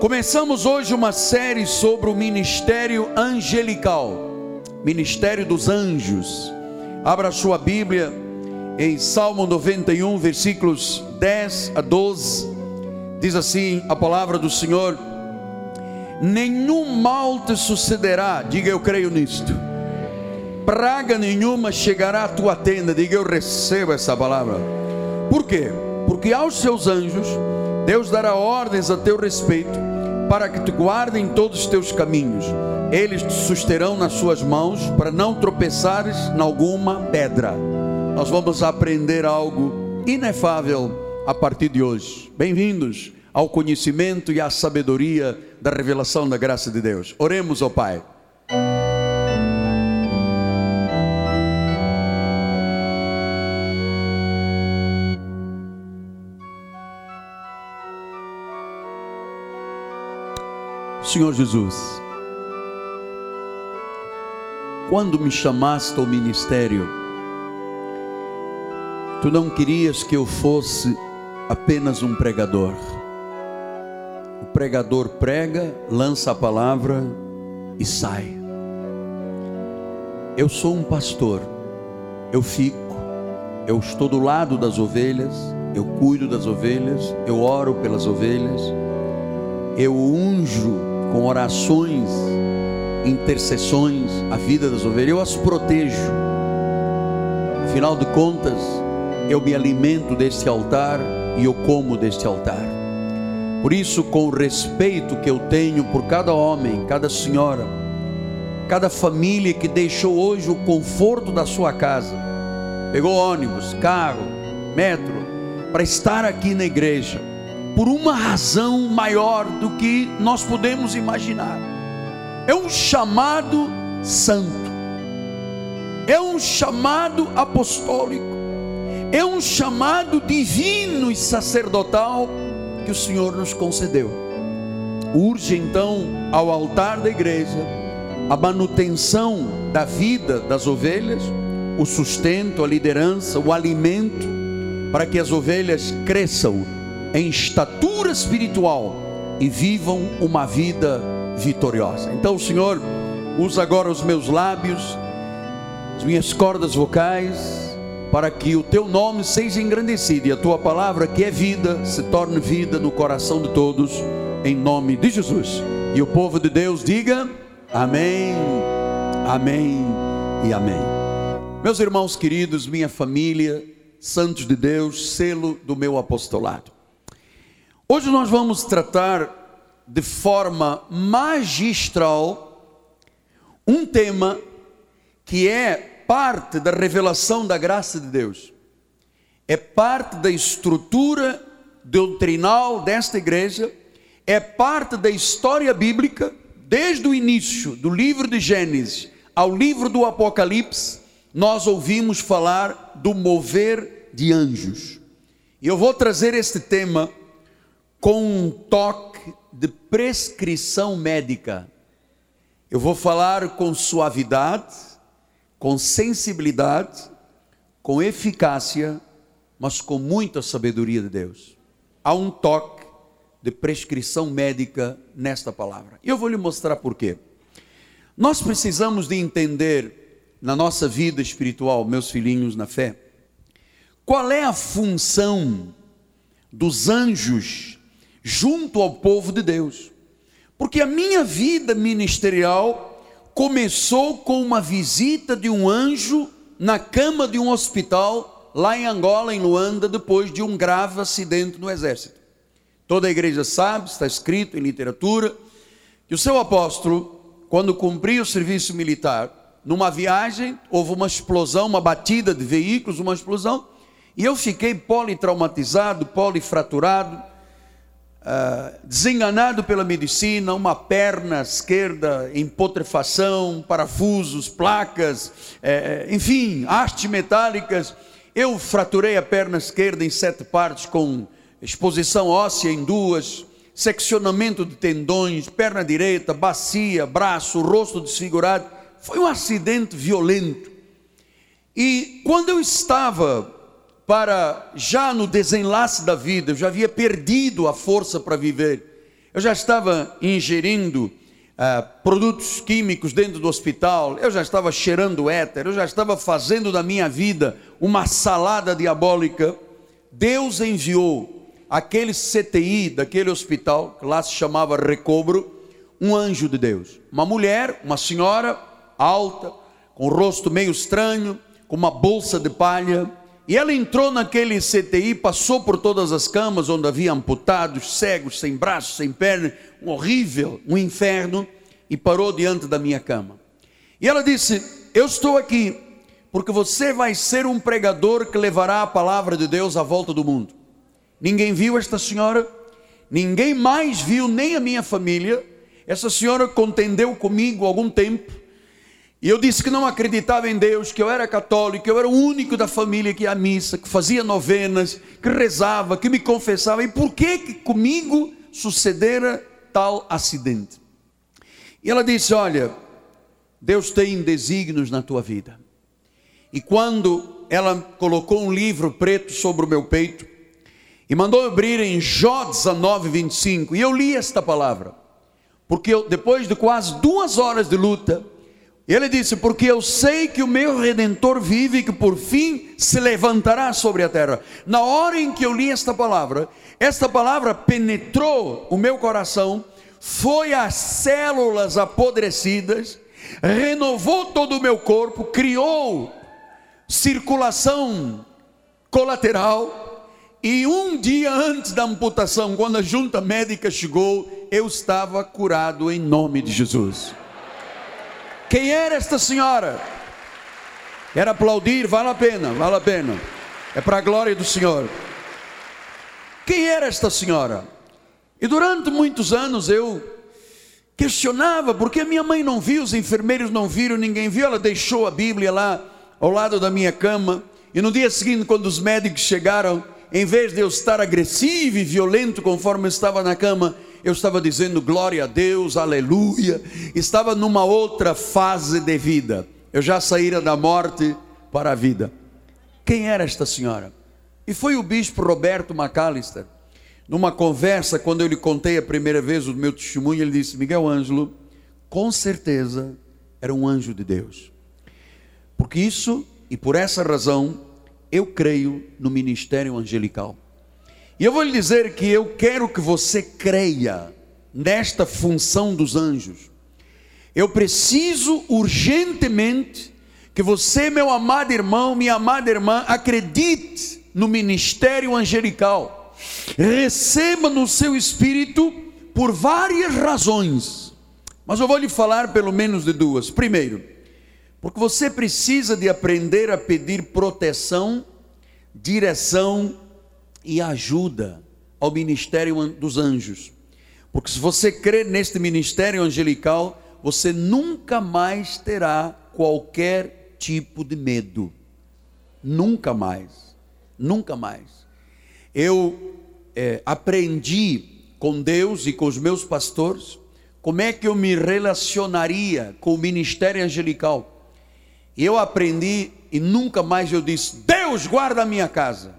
Começamos hoje uma série sobre o ministério angelical, ministério dos anjos. Abra sua Bíblia em Salmo 91, versículos 10 a 12. Diz assim a palavra do Senhor: Nenhum mal te sucederá, diga eu creio nisto. Praga nenhuma chegará à tua tenda, diga eu recebo essa palavra. Por quê? Porque aos seus anjos Deus dará ordens a teu respeito, para que te guardem todos os teus caminhos. Eles te susterão nas suas mãos, para não tropeçares em alguma pedra. Nós vamos aprender algo inefável a partir de hoje. Bem-vindos ao conhecimento e à sabedoria da revelação da graça de Deus. Oremos ao Pai. Senhor Jesus, quando me chamaste ao ministério, tu não querias que eu fosse apenas um pregador. O pregador prega, lança a palavra e sai. Eu sou um pastor, eu fico, eu estou do lado das ovelhas, eu cuido das ovelhas, eu oro pelas ovelhas, eu unjo com orações, intercessões, a vida das ovelhas, eu as protejo. Afinal de contas, eu me alimento deste altar e eu como deste altar. Por isso, com o respeito que eu tenho por cada homem, cada senhora, cada família que deixou hoje o conforto da sua casa, pegou ônibus, carro, metro, para estar aqui na igreja por uma razão maior do que nós podemos imaginar. É um chamado santo, é um chamado apostólico, é um chamado divino e sacerdotal que o Senhor nos concedeu. Urge então ao altar da igreja a manutenção da vida das ovelhas, o sustento, a liderança, o alimento, para que as ovelhas cresçam em estatura espiritual e vivam uma vida vitoriosa. Então, Senhor, usa agora os meus lábios, as minhas cordas vocais, para que o teu nome seja engrandecido e a tua palavra, que é vida, se torne vida no coração de todos, em nome de Jesus. E o povo de Deus diga: Amém, Amém e Amém. Meus irmãos queridos, minha família, santos de Deus, selo do meu apostolado. Hoje nós vamos tratar de forma magistral um tema que é parte da revelação da graça de Deus, é parte da estrutura doutrinal desta igreja, é parte da história bíblica, desde o início do livro de Gênesis ao livro do Apocalipse, nós ouvimos falar do mover de anjos. E eu vou trazer este tema com um toque de prescrição médica. Eu vou falar com suavidade, com sensibilidade, com eficácia, mas com muita sabedoria de Deus. Há um toque de prescrição médica nesta palavra. E eu vou lhe mostrar por quê. Nós precisamos de entender na nossa vida espiritual, meus filhinhos na fé, qual é a função dos anjos junto ao povo de Deus. Porque a minha vida ministerial começou com uma visita de um anjo na cama de um hospital lá em Angola, em Luanda, depois de um grave acidente no exército. Toda a igreja sabe, está escrito em literatura, que o seu apóstolo, quando cumpria o serviço militar, numa viagem, houve uma explosão, uma batida de veículos, uma explosão, e eu fiquei politraumatizado, polifraturado, ah, desenganado pela medicina, uma perna esquerda em putrefação, parafusos, placas, é, enfim, hastes metálicas. Eu fraturei a perna esquerda em sete partes com exposição óssea em duas, seccionamento de tendões, perna direita, bacia, braço, rosto desfigurado. Foi um acidente violento. E quando eu estava para já no desenlace da vida, eu já havia perdido a força para viver. eu já estava ingerindo uh, produtos químicos dentro do hospital, eu já estava cheirando éter, eu já estava fazendo da minha vida uma salada diabólica. Deus enviou aquele CTI daquele hospital, que lá se chamava Recobro, um anjo de Deus. Uma mulher, uma senhora alta, com o rosto meio estranho, com uma bolsa de palha. E ela entrou naquele CTI, passou por todas as camas onde havia amputados, cegos, sem braços, sem pernas, um horrível, um inferno, e parou diante da minha cama. E ela disse: Eu estou aqui porque você vai ser um pregador que levará a palavra de Deus à volta do mundo. Ninguém viu esta senhora, ninguém mais viu, nem a minha família. Essa senhora contendeu comigo algum tempo e eu disse que não acreditava em Deus, que eu era católico, que eu era o único da família que ia à missa, que fazia novenas, que rezava, que me confessava. E por que, que comigo sucedera tal acidente? E ela disse: Olha, Deus tem desígnios na tua vida. E quando ela colocou um livro preto sobre o meu peito e mandou abrir em Jó 19, 25, e eu li esta palavra, porque eu, depois de quase duas horas de luta, ele disse: Porque eu sei que o meu redentor vive e que por fim se levantará sobre a terra. Na hora em que eu li esta palavra, esta palavra penetrou o meu coração, foi às células apodrecidas, renovou todo o meu corpo, criou circulação colateral. E um dia antes da amputação, quando a junta médica chegou, eu estava curado em nome de Jesus. Quem era esta senhora? Quer aplaudir? Vale a pena, vale a pena. É para a glória do Senhor. Quem era esta senhora? E durante muitos anos eu questionava, porque minha mãe não viu, os enfermeiros não viram, ninguém viu, ela deixou a Bíblia lá ao lado da minha cama. E no dia seguinte, quando os médicos chegaram, em vez de eu estar agressivo e violento conforme eu estava na cama, eu estava dizendo glória a Deus, aleluia, estava numa outra fase de vida. Eu já saíra da morte para a vida. Quem era esta senhora? E foi o bispo Roberto McAllister. Numa conversa, quando eu lhe contei a primeira vez o meu testemunho, ele disse: Miguel Ângelo, com certeza era um anjo de Deus. Porque isso, e por essa razão, eu creio no ministério angelical. E eu vou lhe dizer que eu quero que você creia nesta função dos anjos. Eu preciso urgentemente que você, meu amado irmão, minha amada irmã, acredite no ministério angelical. Receba no seu espírito por várias razões. Mas eu vou lhe falar pelo menos de duas. Primeiro, porque você precisa de aprender a pedir proteção, direção e ajuda ao ministério dos anjos. Porque se você crer neste ministério angelical, você nunca mais terá qualquer tipo de medo. Nunca mais. Nunca mais. Eu é, aprendi com Deus e com os meus pastores como é que eu me relacionaria com o ministério angelical. E eu aprendi e nunca mais eu disse: Deus guarda a minha casa.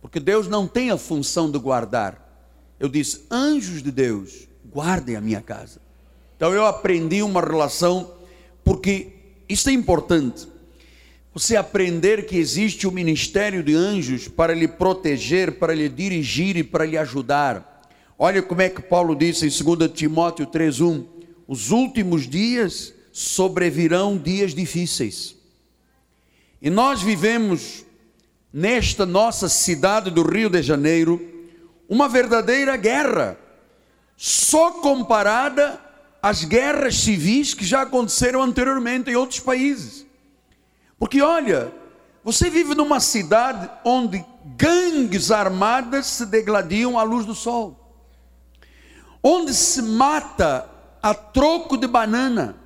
Porque Deus não tem a função de guardar. Eu disse: anjos de Deus, guardem a minha casa. Então eu aprendi uma relação, porque isso é importante. Você aprender que existe o ministério de anjos para lhe proteger, para lhe dirigir e para lhe ajudar. Olha como é que Paulo disse em 2 Timóteo 3:1: Os últimos dias sobrevirão dias difíceis. E nós vivemos nesta nossa cidade do Rio de Janeiro, uma verdadeira guerra, só comparada às guerras civis que já aconteceram anteriormente em outros países. Porque olha, você vive numa cidade onde gangues armadas se degladiam à luz do sol, onde se mata a troco de banana,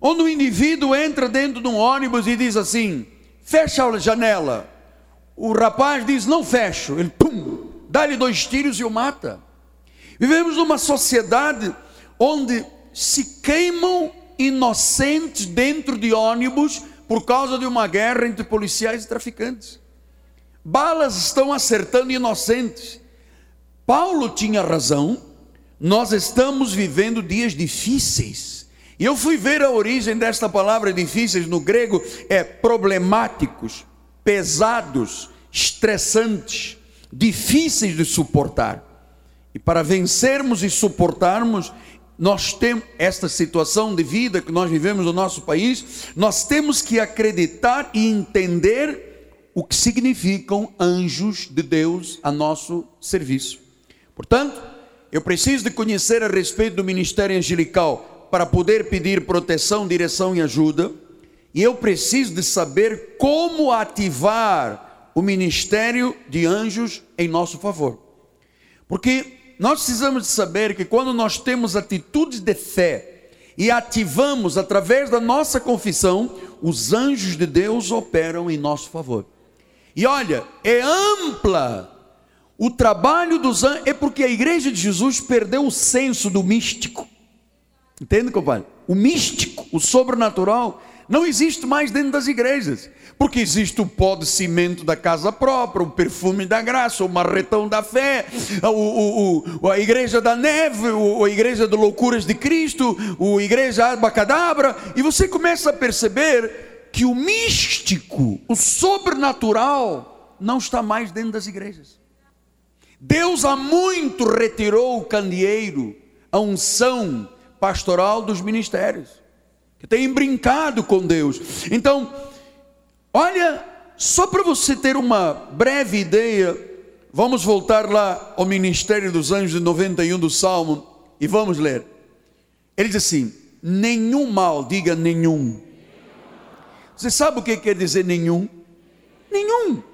onde o indivíduo entra dentro de um ônibus e diz assim: fecha a janela. O rapaz diz: Não fecho. Ele, pum, dá-lhe dois tiros e o mata. Vivemos numa sociedade onde se queimam inocentes dentro de ônibus por causa de uma guerra entre policiais e traficantes. Balas estão acertando inocentes. Paulo tinha razão nós estamos vivendo dias difíceis. E eu fui ver a origem desta palavra difíceis no grego, é problemáticos, pesados, estressantes, difíceis de suportar. E para vencermos e suportarmos, nós temos esta situação de vida que nós vivemos no nosso país, nós temos que acreditar e entender o que significam anjos de Deus a nosso serviço. Portanto, eu preciso de conhecer a respeito do ministério angelical para poder pedir proteção, direção e ajuda, e eu preciso de saber como ativar o ministério de anjos em nosso favor. Porque nós precisamos de saber que quando nós temos atitudes de fé e ativamos através da nossa confissão, os anjos de Deus operam em nosso favor. E olha, é ampla o trabalho dos anjos é porque a igreja de Jesus perdeu o senso do místico. Entende, compadre? O místico, o sobrenatural, não existe mais dentro das igrejas. Porque existe o pó de cimento da casa própria, o perfume da graça, o marretão da fé, o, o, o, a igreja da neve, a igreja de loucuras de Cristo, a igreja abacadabra, e você começa a perceber que o místico, o sobrenatural, não está mais dentro das igrejas. Deus há muito retirou o candeeiro, a unção pastoral dos ministérios, que tem brincado com Deus. Então, olha, só para você ter uma breve ideia, vamos voltar lá ao ministério dos anjos de 91 do Salmo e vamos ler. Ele diz assim: nenhum mal, diga nenhum. Você sabe o que quer dizer nenhum? Nenhum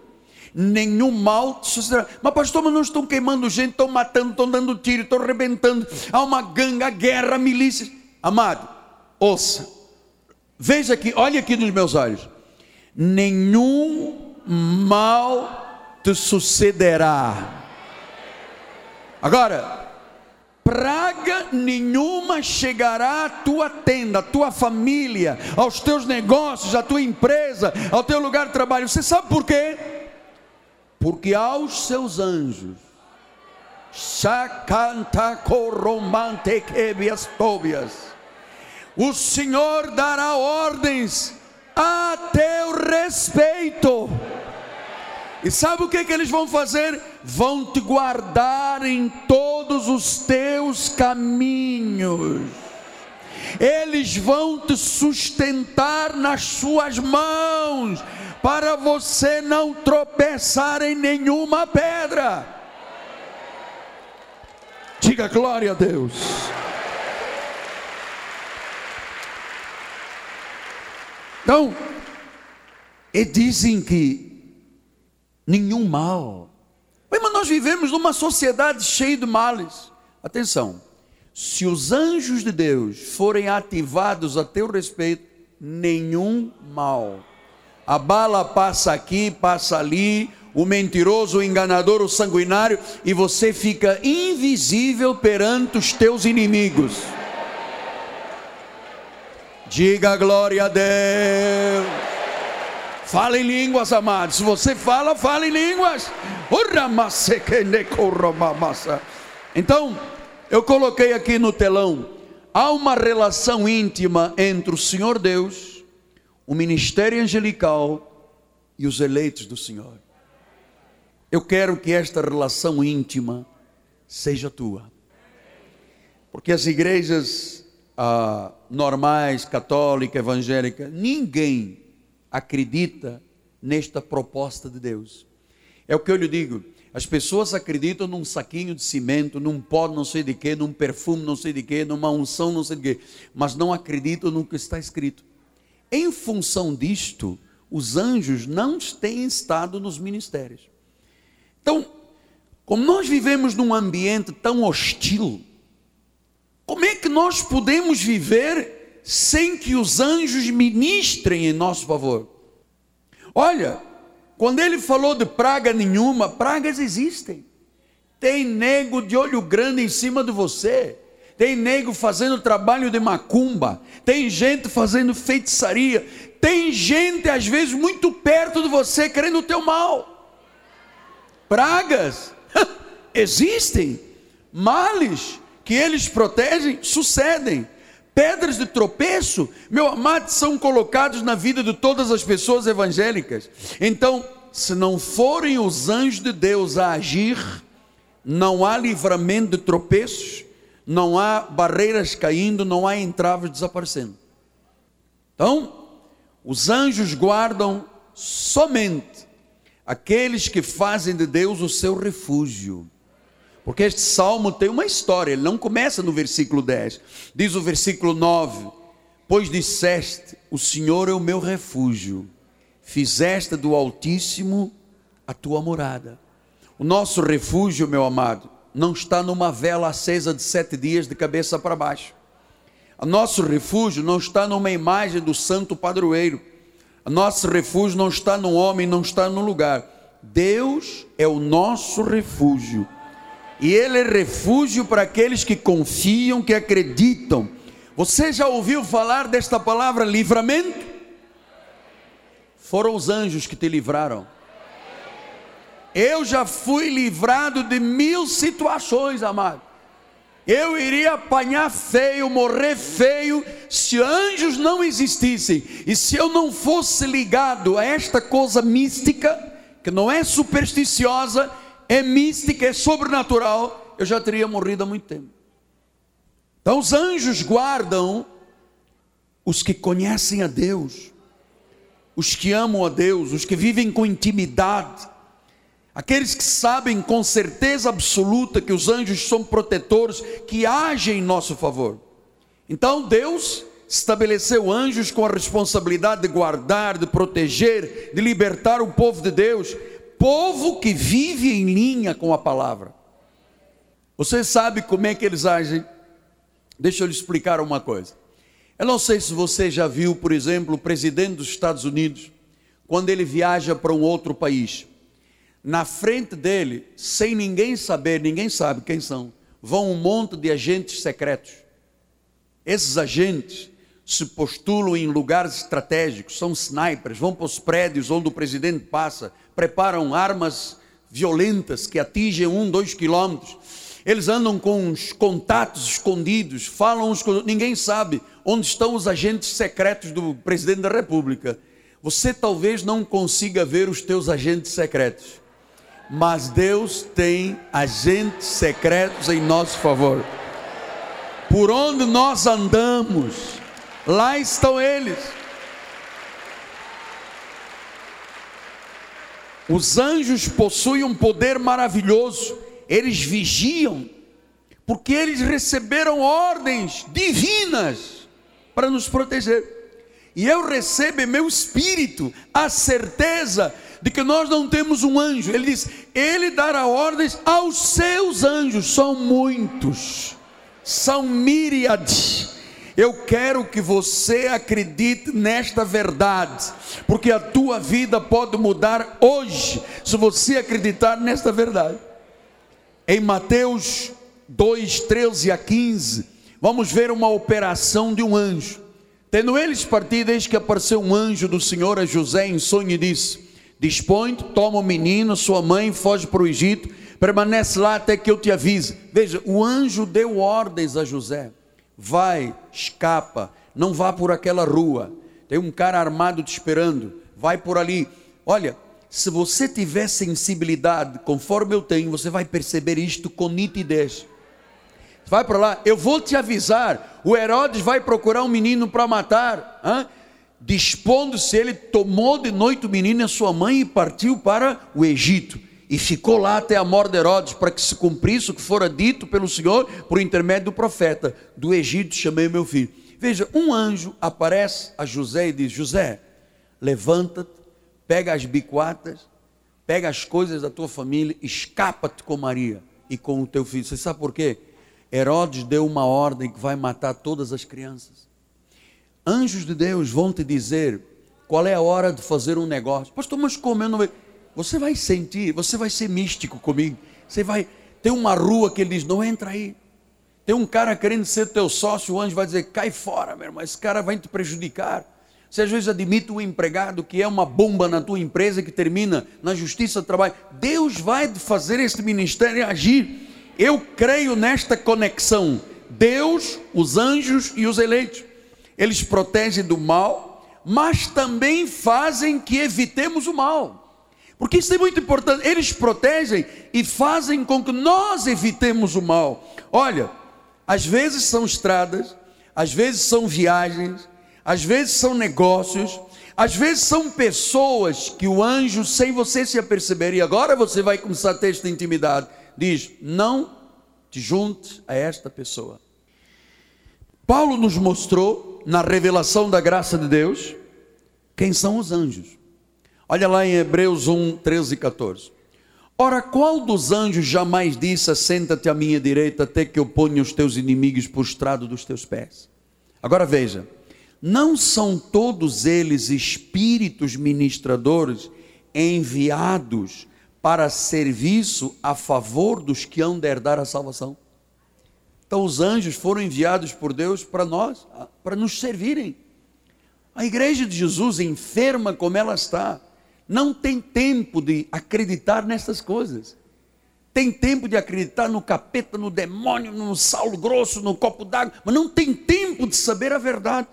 nenhum mal sucederá. Mas, pastor, mas não estão queimando gente, estão matando, estão dando tiro, estão arrebentando. Há uma ganga, guerra, milícias. Amado, ouça, veja aqui, olha aqui nos meus olhos. Nenhum mal te sucederá. Agora, praga nenhuma chegará à tua tenda, à tua família, aos teus negócios, à tua empresa, ao teu lugar de trabalho. Você sabe por quê? Porque aos seus anjos, o Senhor dará ordens a teu respeito. E sabe o que, que eles vão fazer? Vão te guardar em todos os teus caminhos. Eles vão te sustentar nas suas mãos para você não tropeçar em nenhuma pedra. Diga glória a Deus. Então, e dizem que nenhum mal. Mas nós vivemos numa sociedade cheia de males. Atenção, se os anjos de Deus forem ativados a teu respeito, nenhum mal a bala passa aqui, passa ali, o mentiroso, o enganador, o sanguinário, e você fica invisível perante os teus inimigos. Diga glória a Deus. Fala em línguas, amados. Se você fala, fala em línguas. Então, eu coloquei aqui no telão: há uma relação íntima entre o Senhor Deus o ministério angelical e os eleitos do Senhor. Eu quero que esta relação íntima seja tua. Porque as igrejas ah, normais, católica, evangélica, ninguém acredita nesta proposta de Deus. É o que eu lhe digo. As pessoas acreditam num saquinho de cimento, num pó não sei de quê, num perfume não sei de quê, numa unção não sei de quê, mas não acreditam no que está escrito. Em função disto, os anjos não têm estado nos ministérios. Então, como nós vivemos num ambiente tão hostil, como é que nós podemos viver sem que os anjos ministrem em nosso favor? Olha, quando ele falou de praga nenhuma, pragas existem. Tem nego de olho grande em cima de você tem nego fazendo trabalho de macumba, tem gente fazendo feitiçaria, tem gente às vezes muito perto de você querendo o teu mal. Pragas existem, males que eles protegem sucedem. Pedras de tropeço, meu amado, são colocados na vida de todas as pessoas evangélicas. Então, se não forem os anjos de Deus a agir, não há livramento de tropeços, não há barreiras caindo, não há entraves desaparecendo. Então, os anjos guardam somente aqueles que fazem de Deus o seu refúgio. Porque este salmo tem uma história, ele não começa no versículo 10. Diz o versículo 9: Pois disseste: O Senhor é o meu refúgio, fizeste do Altíssimo a tua morada. O nosso refúgio, meu amado, não está numa vela acesa de sete dias de cabeça para baixo. O nosso refúgio não está numa imagem do santo padroeiro. O nosso refúgio não está no homem, não está no lugar. Deus é o nosso refúgio e ele é refúgio para aqueles que confiam, que acreditam. Você já ouviu falar desta palavra livramento? Foram os anjos que te livraram. Eu já fui livrado de mil situações, amado. Eu iria apanhar feio, morrer feio, se anjos não existissem e se eu não fosse ligado a esta coisa mística, que não é supersticiosa, é mística, é sobrenatural, eu já teria morrido há muito tempo. Então os anjos guardam os que conhecem a Deus, os que amam a Deus, os que vivem com intimidade, aqueles que sabem com certeza absoluta que os anjos são protetores, que agem em nosso favor. Então Deus estabeleceu anjos com a responsabilidade de guardar, de proteger, de libertar o povo de Deus povo que vive em linha com a palavra. Você sabe como é que eles agem? Deixa eu lhe explicar uma coisa. Eu não sei se você já viu, por exemplo, o presidente dos Estados Unidos, quando ele viaja para um outro país. Na frente dele, sem ninguém saber, ninguém sabe quem são, vão um monte de agentes secretos. Esses agentes se postulam em lugares estratégicos, são snipers, vão para os prédios onde o presidente passa, preparam armas violentas que atingem um, dois quilômetros. Eles andam com uns contatos escondidos, falam com ninguém sabe onde estão os agentes secretos do presidente da República. Você talvez não consiga ver os teus agentes secretos, mas Deus tem agentes secretos em nosso favor. Por onde nós andamos, lá estão eles. Os anjos possuem um poder maravilhoso, eles vigiam, porque eles receberam ordens divinas para nos proteger. E eu recebo em meu espírito a certeza de que nós não temos um anjo. Ele diz: Ele dará ordens aos seus anjos, são muitos, são míriades eu quero que você acredite nesta verdade, porque a tua vida pode mudar hoje, se você acreditar nesta verdade. Em Mateus 2, 13 a 15, vamos ver uma operação de um anjo. Tendo eles partido, eis que apareceu um anjo do Senhor a José em sonho e disse: Dispõe, toma o menino, sua mãe, foge para o Egito, permanece lá até que eu te avise. Veja, o anjo deu ordens a José vai, escapa, não vá por aquela rua. Tem um cara armado te esperando, vai por ali. Olha, se você tiver sensibilidade, conforme eu tenho, você vai perceber isto com nitidez. Vai para lá, eu vou te avisar. O Herodes vai procurar um menino para matar. Dispondo-se, ele tomou de noite o menino e a sua mãe e partiu para o Egito e ficou lá até a morte de Herodes, para que se cumprisse o que fora dito pelo Senhor por intermédio do profeta: Do Egito chamei meu filho. Veja, um anjo aparece a José e diz: José, levanta-te, pega as biquatas, pega as coisas da tua família, escapa-te com Maria e com o teu filho. Você sabe por quê? Herodes deu uma ordem que vai matar todas as crianças. Anjos de Deus vão te dizer qual é a hora de fazer um negócio. Pastor, mas como eu não vejo? Você vai sentir, você vai ser místico comigo. Você vai. Tem uma rua que ele diz: não entra aí. Tem um cara querendo ser teu sócio, o anjo vai dizer: cai fora, meu irmão, esse cara vai te prejudicar. Você às vezes admite um empregado que é uma bomba na tua empresa que termina na justiça do trabalho. Deus vai fazer esse ministério agir. eu creio nesta conexão: Deus, os anjos e os eleitos. Eles protegem do mal, mas também fazem que evitemos o mal. Porque isso é muito importante. Eles protegem e fazem com que nós evitemos o mal. Olha, às vezes são estradas, às vezes são viagens, às vezes são negócios, às vezes são pessoas que o anjo, sem você se aperceber, e agora você vai começar a ter esta intimidade, diz: não te junte a esta pessoa. Paulo nos mostrou, na revelação da graça de Deus, quem são os anjos. Olha lá em Hebreus 1, 13 e 14. Ora, qual dos anjos jamais disse: Senta-te à minha direita, até que eu ponha os teus inimigos por estrado dos teus pés? Agora veja, não são todos eles espíritos ministradores enviados para serviço a favor dos que hão de herdar a salvação? Então, os anjos foram enviados por Deus para nós, para nos servirem. A igreja de Jesus, enferma como ela está, não tem tempo de acreditar nessas coisas. Tem tempo de acreditar no capeta, no demônio, no sal grosso, no copo d'água, mas não tem tempo de saber a verdade.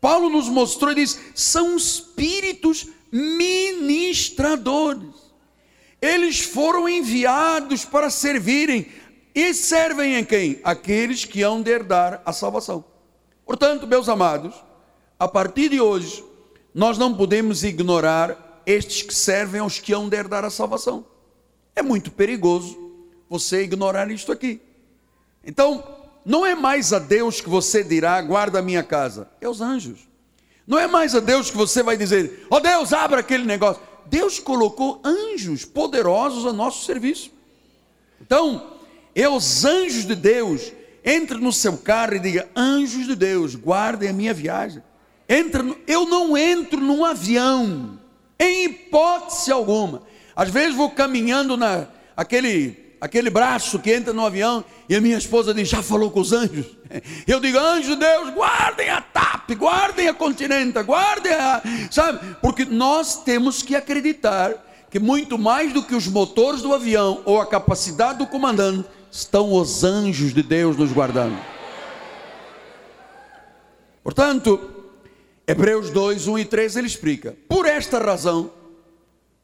Paulo nos mostrou e diz: são espíritos ministradores. Eles foram enviados para servirem e servem em quem? Aqueles que hão de herdar a salvação. Portanto, meus amados, a partir de hoje, nós não podemos ignorar estes que servem aos que hão de herdar a salvação. É muito perigoso você ignorar isto aqui. Então, não é mais a Deus que você dirá, guarda a minha casa, é os anjos. Não é mais a Deus que você vai dizer, ó oh Deus, abra aquele negócio. Deus colocou anjos poderosos a nosso serviço. Então, é os anjos de Deus. Entre no seu carro e diga: Anjos de Deus, guardem a minha viagem. Entra no... eu não entro num avião, em hipótese alguma. Às vezes vou caminhando na aquele aquele braço que entra no avião, e a minha esposa diz: Já falou com os anjos? Eu digo: Anjos de Deus, guardem a TAP, guardem a Continenta, guardem a. Sabe? Porque nós temos que acreditar que muito mais do que os motores do avião ou a capacidade do comandante, estão os anjos de Deus nos guardando. Portanto, Hebreus 2, 1 e 3 ele explica: Por esta razão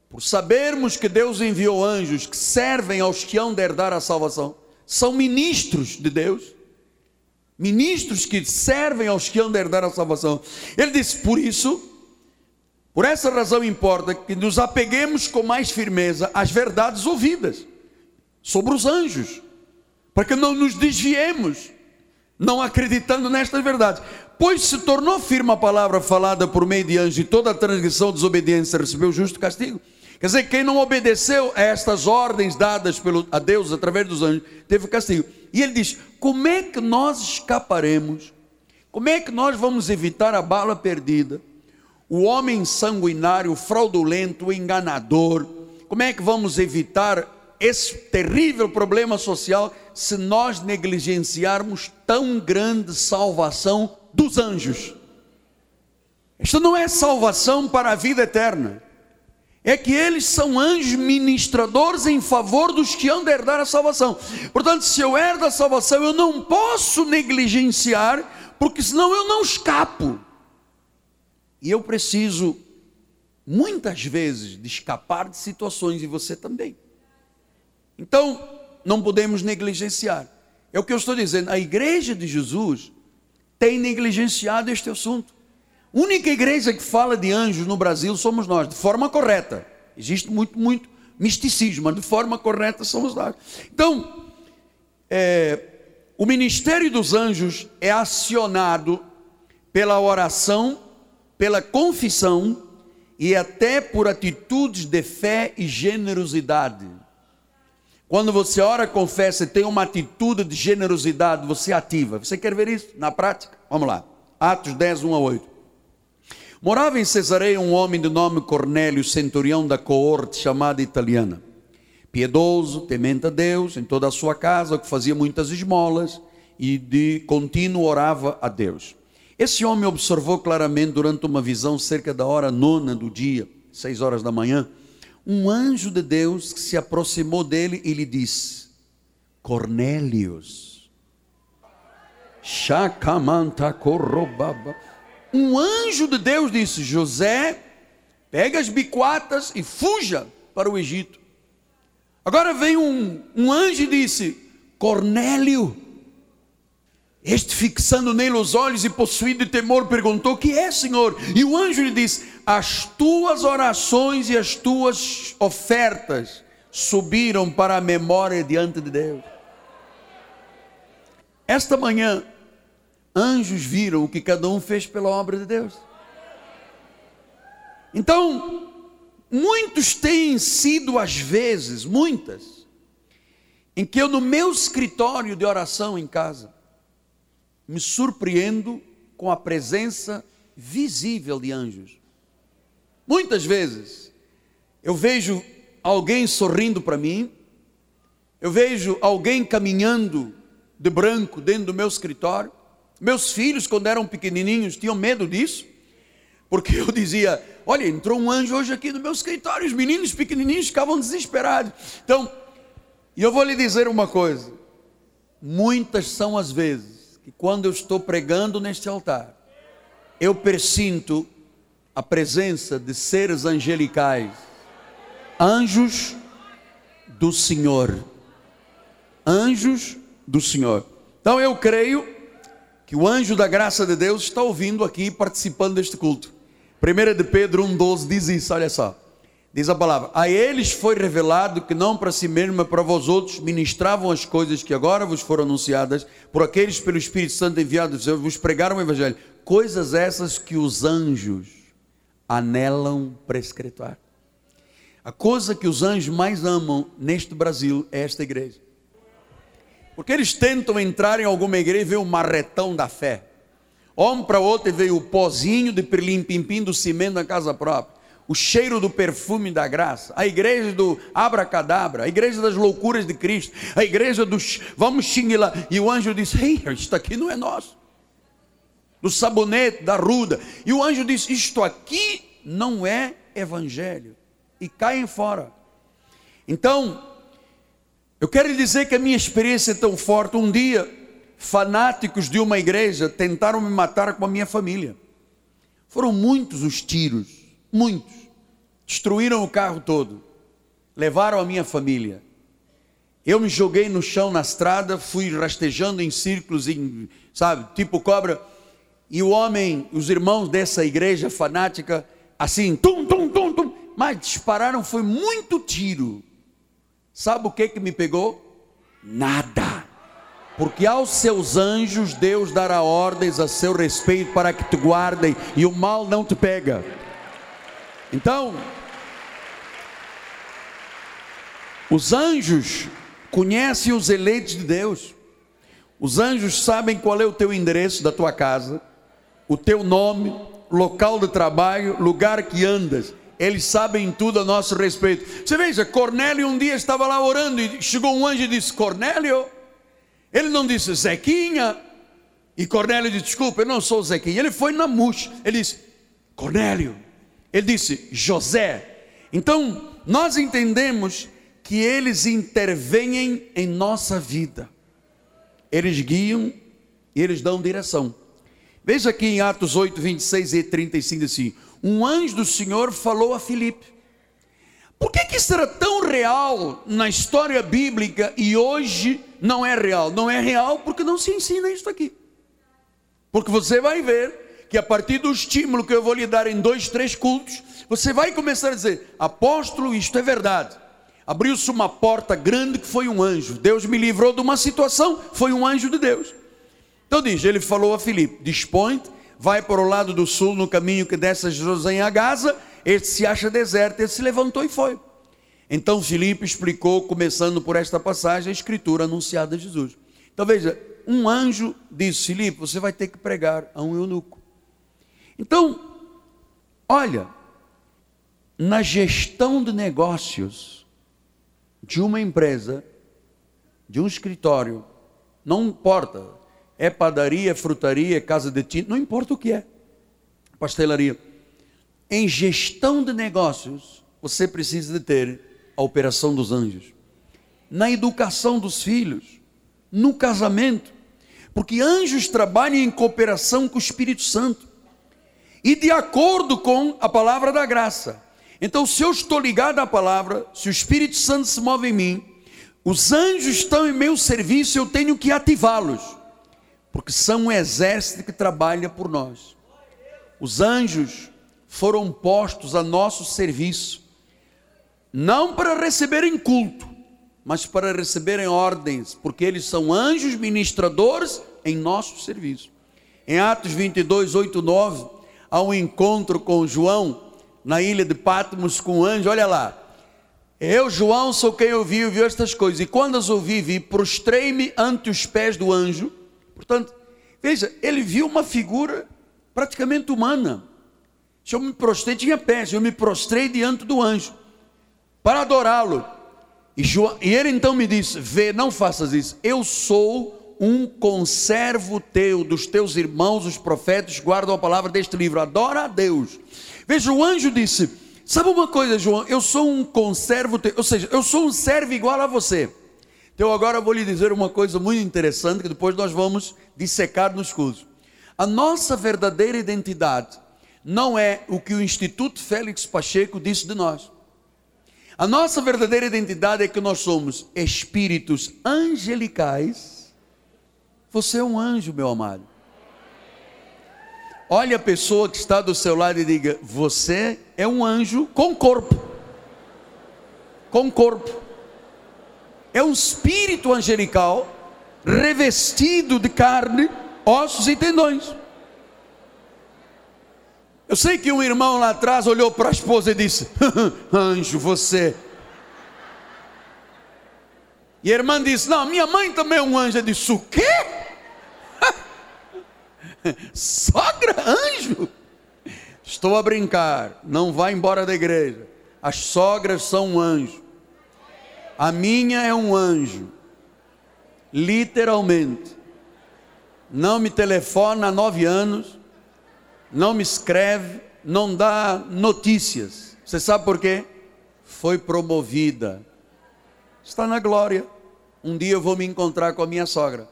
por sabermos que Deus enviou anjos que servem aos que hão de herdar a salvação, são ministros de Deus, ministros que servem aos que hão de herdar a salvação. Ele disse: por isso, por essa razão importa que nos apeguemos com mais firmeza às verdades ouvidas sobre os anjos, para que não nos desviemos, não acreditando nestas verdades. Pois se tornou firme a palavra falada por meio de anjos, e toda transgressão, desobediência recebeu justo castigo. Quer dizer, quem não obedeceu a estas ordens dadas pelo, a Deus através dos anjos, teve castigo. E ele diz: como é que nós escaparemos? Como é que nós vamos evitar a bala perdida? O homem sanguinário, fraudulento, enganador. Como é que vamos evitar esse terrível problema social se nós negligenciarmos tão grande salvação dos anjos? Isto não é salvação para a vida eterna é que eles são anjos ministradores em favor dos que hão de herdar a salvação. Portanto, se eu herdo a salvação, eu não posso negligenciar, porque senão eu não escapo. E eu preciso, muitas vezes, de escapar de situações, e você também. Então, não podemos negligenciar. É o que eu estou dizendo, a igreja de Jesus tem negligenciado este assunto única igreja que fala de anjos no Brasil somos nós, de forma correta. Existe muito, muito misticismo, mas de forma correta somos nós. Então, é, o ministério dos anjos é acionado pela oração, pela confissão e até por atitudes de fé e generosidade. Quando você ora, confessa e tem uma atitude de generosidade, você ativa. Você quer ver isso na prática? Vamos lá. Atos 10, 1 a 8. Morava em Cesareia um homem de nome Cornélio, centurião da coorte chamada italiana. Piedoso, temente a Deus, em toda a sua casa, que fazia muitas esmolas e de contínuo orava a Deus. Esse homem observou claramente durante uma visão cerca da hora nona do dia, seis horas da manhã, um anjo de Deus que se aproximou dele e lhe disse: Cornélios. Chacamanta corrobaba. Um anjo de Deus disse: José, pega as biquatas e fuja para o Egito. Agora vem um, um anjo e disse: Cornélio. Este, fixando nele os olhos e possuído de temor, perguntou: Que é, Senhor? E o anjo lhe disse: As tuas orações e as tuas ofertas subiram para a memória diante de Deus. Esta manhã, anjos viram o que cada um fez pela obra de Deus. Então, muitos têm sido às vezes, muitas, em que eu no meu escritório de oração em casa, me surpreendo com a presença visível de anjos. Muitas vezes eu vejo alguém sorrindo para mim, eu vejo alguém caminhando de branco dentro do meu escritório. Meus filhos, quando eram pequenininhos, tinham medo disso, porque eu dizia: Olha, entrou um anjo hoje aqui no meu escritório. Os meninos pequenininhos ficavam desesperados. Então, e eu vou lhe dizer uma coisa: muitas são as vezes que, quando eu estou pregando neste altar, eu presinto a presença de seres angelicais anjos do Senhor. Anjos do Senhor. Então eu creio que o anjo da graça de Deus está ouvindo aqui, participando deste culto. 1 de Pedro 1,12 diz isso, olha só. Diz a palavra: A eles foi revelado que não para si mesmo, mas para vós outros ministravam as coisas que agora vos foram anunciadas por aqueles pelo Espírito Santo enviados, vos pregaram o Evangelho. Coisas essas que os anjos anelam prescrituar. A coisa que os anjos mais amam neste Brasil é esta igreja. Porque eles tentam entrar em alguma igreja e ver o marretão da fé. Um para outro e veio o pozinho de pirlim-pim-pim do cimento da casa própria. O cheiro do perfume da graça. A igreja do abracadabra. A igreja das loucuras de Cristo. A igreja dos vamos xinguilar. E o anjo disse: Ei, isto aqui não é nosso. Do sabonete, da ruda. E o anjo disse: Isto aqui não é evangelho e caem fora. Então, eu quero lhe dizer que a minha experiência é tão forte. Um dia, fanáticos de uma igreja tentaram me matar com a minha família. Foram muitos os tiros, muitos. Destruíram o carro todo, levaram a minha família. Eu me joguei no chão na estrada, fui rastejando em círculos, em, sabe, tipo cobra. E o homem, os irmãos dessa igreja fanática, assim, tum, tum, tum, tum, mas dispararam foi muito tiro. Sabe o que que me pegou? Nada. Porque aos seus anjos Deus dará ordens a seu respeito para que te guardem e o mal não te pega. Então, os anjos conhecem os eleitos de Deus. Os anjos sabem qual é o teu endereço da tua casa, o teu nome, local de trabalho, lugar que andas eles sabem tudo a nosso respeito. Você veja, Cornélio um dia estava lá orando e chegou um anjo e disse: Cornélio. Ele não disse Zequinha. E Cornélio disse: Desculpa, eu não sou Zequinha. Ele foi na murcha. Ele disse: Cornélio. Ele disse: José. Então, nós entendemos que eles intervêm em nossa vida. Eles guiam e eles dão direção. Veja aqui em Atos 8, 26 e 35 assim: um anjo do Senhor falou a Filipe. Por que, que isso era tão real na história bíblica e hoje não é real? Não é real porque não se ensina isso aqui. Porque você vai ver que a partir do estímulo que eu vou lhe dar em dois, três cultos, você vai começar a dizer: apóstolo, isto é verdade. Abriu-se uma porta grande que foi um anjo. Deus me livrou de uma situação, foi um anjo de Deus. Então diz: ele falou a Filipe: dispõe vai para o lado do sul, no caminho que desce a Jerusalém a Gaza, este se acha deserto, ele se levantou e foi. Então Filipe explicou, começando por esta passagem, a escritura anunciada a Jesus. Então veja, um anjo disse: Filipe, você vai ter que pregar a um eunuco. Então, olha, na gestão de negócios de uma empresa, de um escritório, não importa, é padaria, frutaria, casa de tinta, não importa o que é, pastelaria. Em gestão de negócios, você precisa de ter a operação dos anjos. na educação dos filhos, no casamento, porque anjos trabalham em cooperação com o Espírito Santo e de acordo com a palavra da graça. Então, se eu estou ligado à palavra, se o Espírito Santo se move em mim, os anjos estão em meu serviço, eu tenho que ativá-los, porque são um exército que trabalha por nós. Os anjos foram postos a nosso serviço, não para receberem culto, mas para receberem ordens, porque eles são anjos ministradores em nosso serviço. Em Atos 22, 8, 9, há um encontro com João na ilha de Patmos com um anjo, olha lá. Eu, João, sou quem ouviu, viu estas coisas. E quando as ouvi, vi, prostrei-me ante os pés do anjo. Portanto, veja, ele viu uma figura praticamente humana. Se eu me prostrei, tinha pés, eu me prostrei diante do anjo para adorá-lo. E, e ele então me disse: Vê, não faças isso. Eu sou um conservo teu, dos teus irmãos, os profetas, guardam a palavra deste livro. Adora a Deus. Veja, o anjo disse: Sabe uma coisa, João? Eu sou um conservo ou seja, eu sou um servo igual a você. Então agora eu vou lhe dizer uma coisa muito interessante que depois nós vamos dissecar nos cursos. A nossa verdadeira identidade não é o que o Instituto Félix Pacheco disse de nós. A nossa verdadeira identidade é que nós somos espíritos angelicais. Você é um anjo, meu amado. Olhe a pessoa que está do seu lado e diga: Você é um anjo com corpo. Com corpo. É um espírito angelical revestido de carne, ossos e tendões. Eu sei que um irmão lá atrás olhou para a esposa e disse: Anjo, você. E a irmã disse: Não, minha mãe também é um anjo. Eu disse: O quê? Sogra, anjo? Estou a brincar, não vá embora da igreja. As sogras são um anjo. A minha é um anjo. Literalmente. Não me telefona há nove anos não me escreve, não dá notícias. Você sabe por quê? Foi promovida. Está na glória. Um dia eu vou me encontrar com a minha sogra.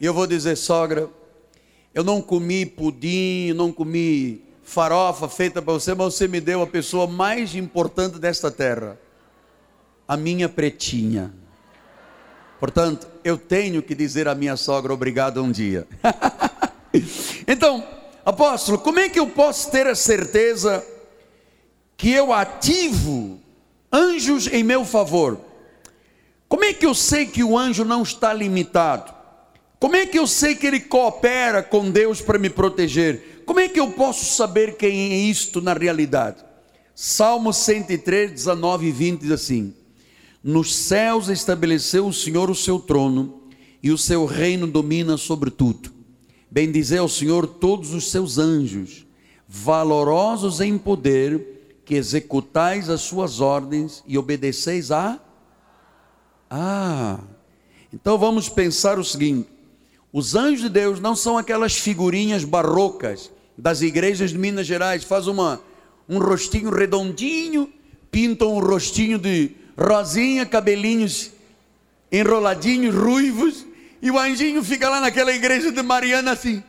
E eu vou dizer, sogra, eu não comi pudim, não comi farofa feita para você, mas você me deu a pessoa mais importante desta terra. A minha pretinha. Portanto, eu tenho que dizer à minha sogra obrigado um dia. então, apóstolo, como é que eu posso ter a certeza que eu ativo anjos em meu favor? Como é que eu sei que o anjo não está limitado? Como é que eu sei que ele coopera com Deus para me proteger? Como é que eu posso saber quem é isto na realidade? Salmo 103, 19 e 20 diz assim: Nos céus estabeleceu o Senhor o seu trono, e o seu reino domina sobre tudo. Bendizei ao Senhor todos os seus anjos, valorosos em poder, que executais as suas ordens e obedeceis a. Ah, então vamos pensar o seguinte: os anjos de Deus não são aquelas figurinhas barrocas das igrejas de Minas Gerais, faz uma, um rostinho redondinho, pintam um rostinho de rosinha, cabelinhos enroladinhos, ruivos, e o anjinho fica lá naquela igreja de Mariana assim.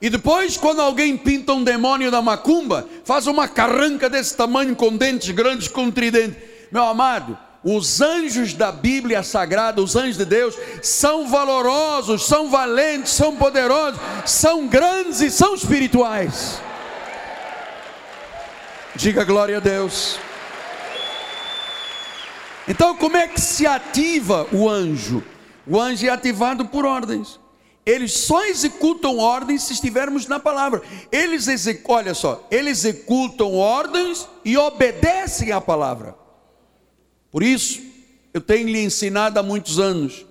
E depois, quando alguém pinta um demônio da macumba, faz uma carranca desse tamanho com dentes grandes, com tridente. Meu amado, os anjos da Bíblia Sagrada, os anjos de Deus, são valorosos, são valentes, são poderosos, são grandes e são espirituais. Diga glória a Deus. Então, como é que se ativa o anjo? O anjo é ativado por ordens. Eles só executam ordens se estivermos na palavra. Eles executam, olha só, eles executam ordens e obedecem à palavra. Por isso, eu tenho lhe ensinado há muitos anos: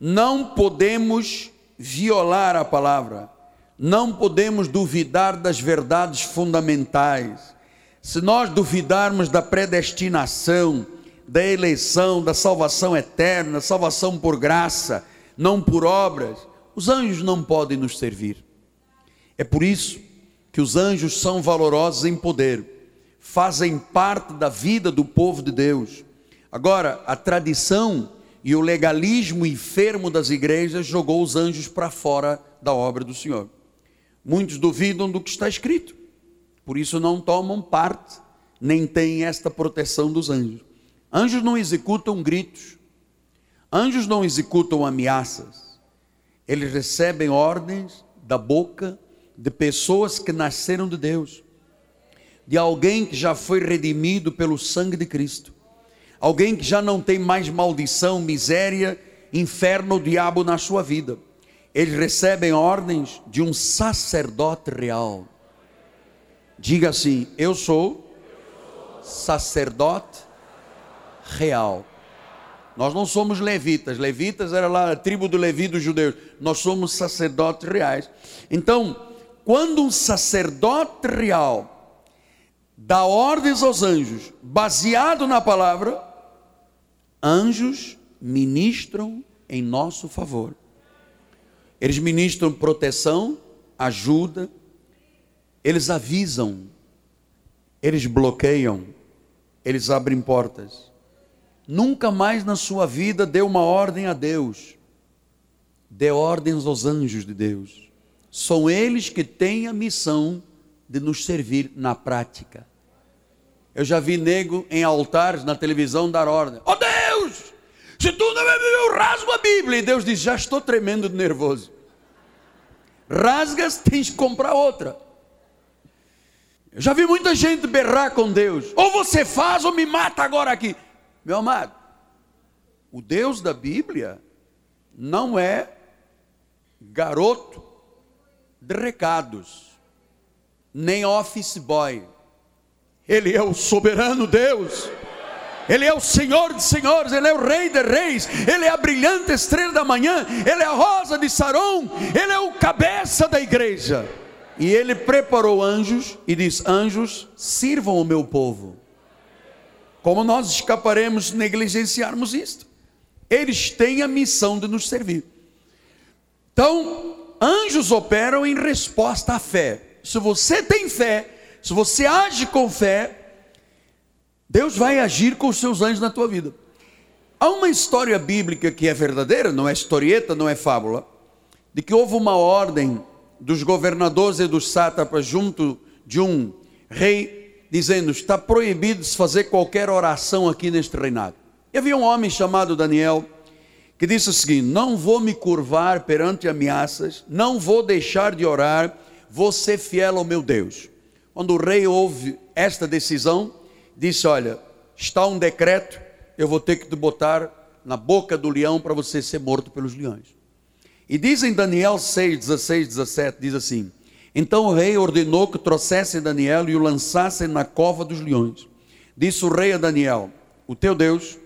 não podemos violar a palavra, não podemos duvidar das verdades fundamentais. Se nós duvidarmos da predestinação, da eleição, da salvação eterna, salvação por graça, não por obras, os anjos não podem nos servir. É por isso que os anjos são valorosos em poder, fazem parte da vida do povo de Deus, Agora, a tradição e o legalismo enfermo das igrejas jogou os anjos para fora da obra do Senhor. Muitos duvidam do que está escrito, por isso não tomam parte, nem têm esta proteção dos anjos. Anjos não executam gritos, anjos não executam ameaças, eles recebem ordens da boca de pessoas que nasceram de Deus, de alguém que já foi redimido pelo sangue de Cristo alguém que já não tem mais maldição, miséria, inferno, diabo na sua vida. Eles recebem ordens de um sacerdote real. Diga assim: Eu sou sacerdote real. Nós não somos levitas. Levitas era lá a tribo do Levi dos judeus. Nós somos sacerdotes reais. Então, quando um sacerdote real dá ordens aos anjos, baseado na palavra, anjos ministram em nosso favor. Eles ministram proteção, ajuda, eles avisam, eles bloqueiam, eles abrem portas. Nunca mais na sua vida dê uma ordem a Deus. Dê ordens aos anjos de Deus. São eles que têm a missão de nos servir na prática. Eu já vi nego em altares na televisão dar ordem. Oh Deus, se tu não eu rasgo a Bíblia. E Deus diz: Já estou tremendo de nervoso. Rasgas, tens que comprar outra. Eu já vi muita gente berrar com Deus. Ou você faz ou me mata agora aqui. Meu amado, o Deus da Bíblia não é garoto de recados, nem office boy. Ele é o soberano Deus. Ele é o Senhor de senhores, Ele é o Rei de reis, Ele é a brilhante estrela da manhã, Ele é a rosa de Saron, Ele é o cabeça da igreja. E Ele preparou anjos e diz: Anjos, sirvam o meu povo. Como nós escaparemos se negligenciarmos isto? Eles têm a missão de nos servir. Então, anjos operam em resposta à fé. Se você tem fé, se você age com fé, Deus vai agir com os seus anjos na tua vida. Há uma história bíblica que é verdadeira, não é historieta, não é fábula, de que houve uma ordem dos governadores e dos sátrapas junto de um rei, dizendo: está proibido se fazer qualquer oração aqui neste reinado. E havia um homem chamado Daniel que disse o seguinte: Não vou me curvar perante ameaças, não vou deixar de orar, vou ser fiel ao meu Deus. Quando o rei ouve esta decisão, disse: Olha, está um decreto, eu vou ter que te botar na boca do leão para você ser morto pelos leões. E diz em Daniel 6, 16, 17: diz assim: Então o rei ordenou que trouxessem Daniel e o lançassem na cova dos leões. Disse o rei a Daniel: O teu Deus,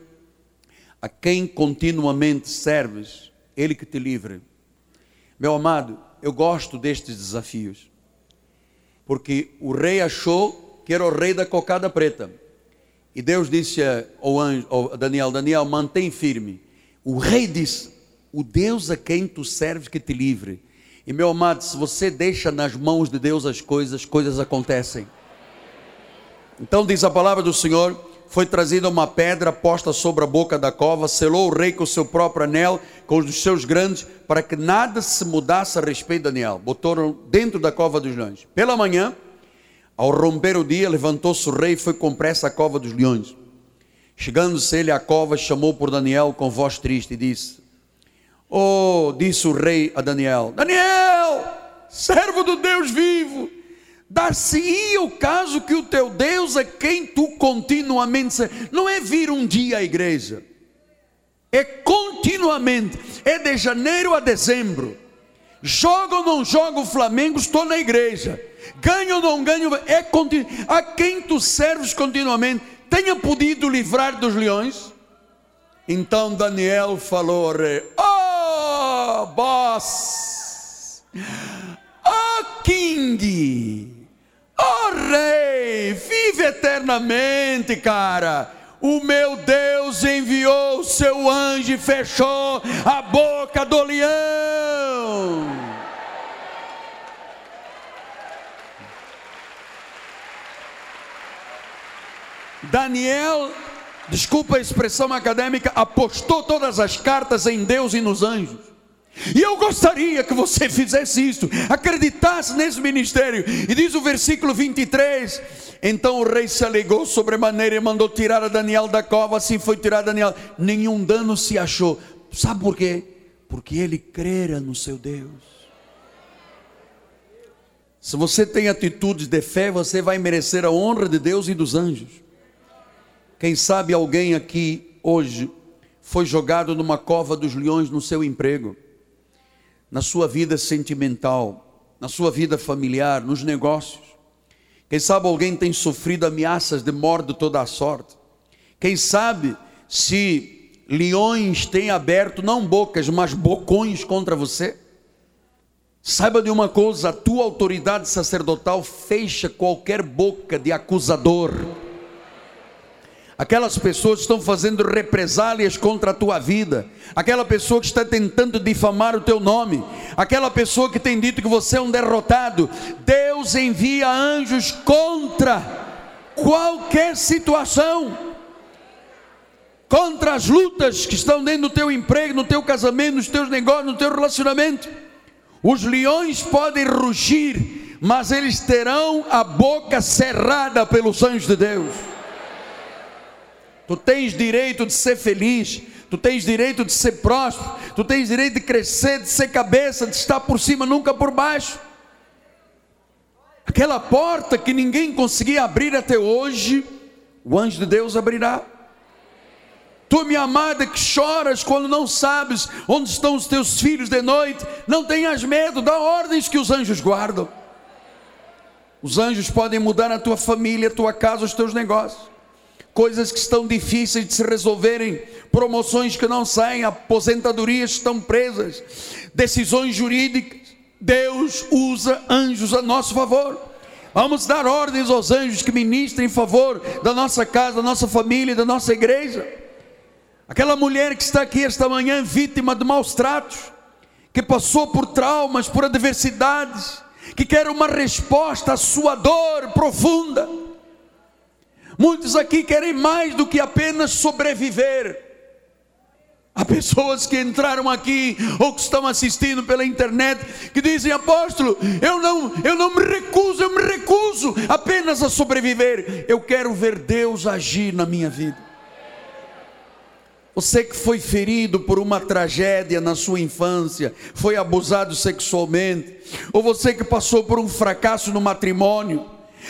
a quem continuamente serves, ele que te livre. Meu amado, eu gosto destes desafios porque o rei achou que era o rei da cocada preta. E Deus disse ao, anjo, ao Daniel: Daniel, mantém firme. O rei disse: O Deus a quem tu serves que te livre. E meu amado, se você deixa nas mãos de Deus as coisas, coisas acontecem. Então diz a palavra do Senhor: foi trazida uma pedra posta sobre a boca da cova, selou o rei com o seu próprio anel, com os seus grandes, para que nada se mudasse a respeito de Daniel. Botaram dentro da cova dos leões. Pela manhã, ao romper o dia, levantou-se o rei e foi com pressa à cova dos leões. Chegando-se ele à cova, chamou por Daniel com voz triste e disse: Oh, disse o rei a Daniel: Daniel, servo do Deus vivo, dar-se-ia o caso que o teu Deus, a quem tu continuamente não é vir um dia à igreja, é continuamente, é de janeiro a dezembro. Joga ou não joga o Flamengo, estou na igreja. Ganho ou não ganho, é continuo. A quem tu serves continuamente, tenha podido livrar dos leões? Então Daniel falou Oh, boss, oh, king, Oh rei, vive eternamente, cara. O meu Deus enviou o seu anjo e fechou a boca do leão. Daniel desculpa a expressão acadêmica, apostou todas as cartas em Deus e nos anjos. E eu gostaria que você fizesse isso, acreditasse nesse ministério. E diz o versículo 23: Então o rei se alegou sobremaneira e mandou tirar a Daniel da cova. Assim foi tirado Daniel. Nenhum dano se achou. Sabe por quê? Porque ele crera no seu Deus. Se você tem atitudes de fé, você vai merecer a honra de Deus e dos anjos. Quem sabe alguém aqui hoje foi jogado numa cova dos leões no seu emprego na sua vida sentimental, na sua vida familiar, nos negócios. Quem sabe alguém tem sofrido ameaças de morte de toda a sorte. Quem sabe se leões têm aberto não bocas, mas bocões contra você. Saiba de uma coisa: a tua autoridade sacerdotal fecha qualquer boca de acusador aquelas pessoas estão fazendo represálias contra a tua vida, aquela pessoa que está tentando difamar o teu nome, aquela pessoa que tem dito que você é um derrotado, Deus envia anjos contra qualquer situação, contra as lutas que estão dentro do teu emprego, no teu casamento, nos teus negócios, no teu relacionamento. Os leões podem rugir, mas eles terão a boca cerrada pelos anjos de Deus. Tu tens direito de ser feliz, tu tens direito de ser próspero, tu tens direito de crescer, de ser cabeça, de estar por cima, nunca por baixo. Aquela porta que ninguém conseguia abrir até hoje, o anjo de Deus abrirá. Tu, minha amada, que choras quando não sabes onde estão os teus filhos de noite, não tenhas medo, dá ordens que os anjos guardam. Os anjos podem mudar a tua família, a tua casa, os teus negócios coisas que estão difíceis de se resolverem, promoções que não saem, aposentadorias que estão presas, decisões jurídicas. Deus usa anjos a nosso favor. Vamos dar ordens aos anjos que ministrem em favor da nossa casa, da nossa família, da nossa igreja. Aquela mulher que está aqui esta manhã, vítima de maus tratos, que passou por traumas, por adversidades, que quer uma resposta à sua dor profunda Muitos aqui querem mais do que apenas sobreviver. Há pessoas que entraram aqui ou que estão assistindo pela internet que dizem: "Apóstolo, eu não, eu não me recuso, eu me recuso apenas a sobreviver. Eu quero ver Deus agir na minha vida." Você que foi ferido por uma tragédia na sua infância, foi abusado sexualmente, ou você que passou por um fracasso no matrimônio,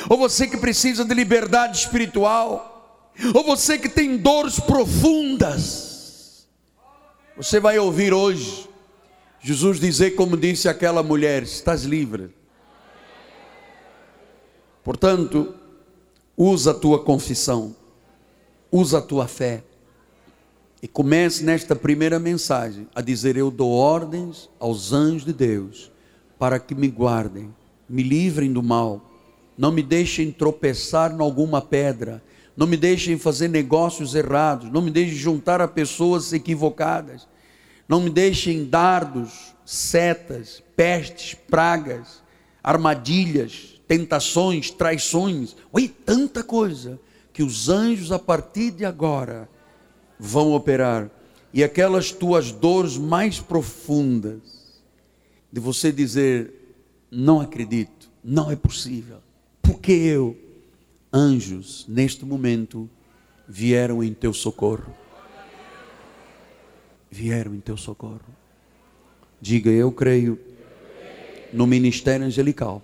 ou você que precisa de liberdade espiritual, ou você que tem dores profundas, você vai ouvir hoje Jesus dizer, como disse aquela mulher: estás livre. Portanto, usa a tua confissão, usa a tua fé. E comece nesta primeira mensagem a dizer: Eu dou ordens aos anjos de Deus para que me guardem, me livrem do mal não me deixem tropeçar em alguma pedra, não me deixem fazer negócios errados, não me deixem juntar a pessoas equivocadas, não me deixem dardos, setas, pestes, pragas, armadilhas, tentações, traições, oi, tanta coisa que os anjos a partir de agora vão operar. E aquelas tuas dores mais profundas, de você dizer: não acredito, não é possível porque eu, anjos, neste momento, vieram em teu socorro. Vieram em teu socorro. Diga, eu creio no ministério angelical.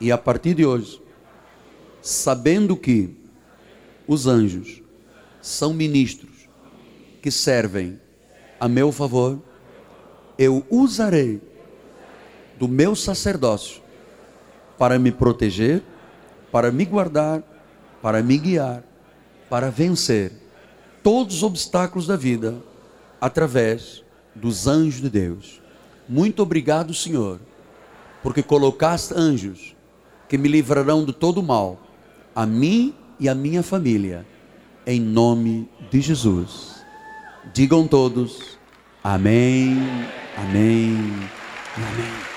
E a partir de hoje, sabendo que os anjos são ministros que servem a meu favor, eu usarei do meu sacerdócio para me proteger, para me guardar, para me guiar, para vencer todos os obstáculos da vida através dos anjos de Deus. Muito obrigado, Senhor, porque colocaste anjos que me livrarão de todo mal, a mim e a minha família, em nome de Jesus. Digam todos: Amém, Amém, Amém.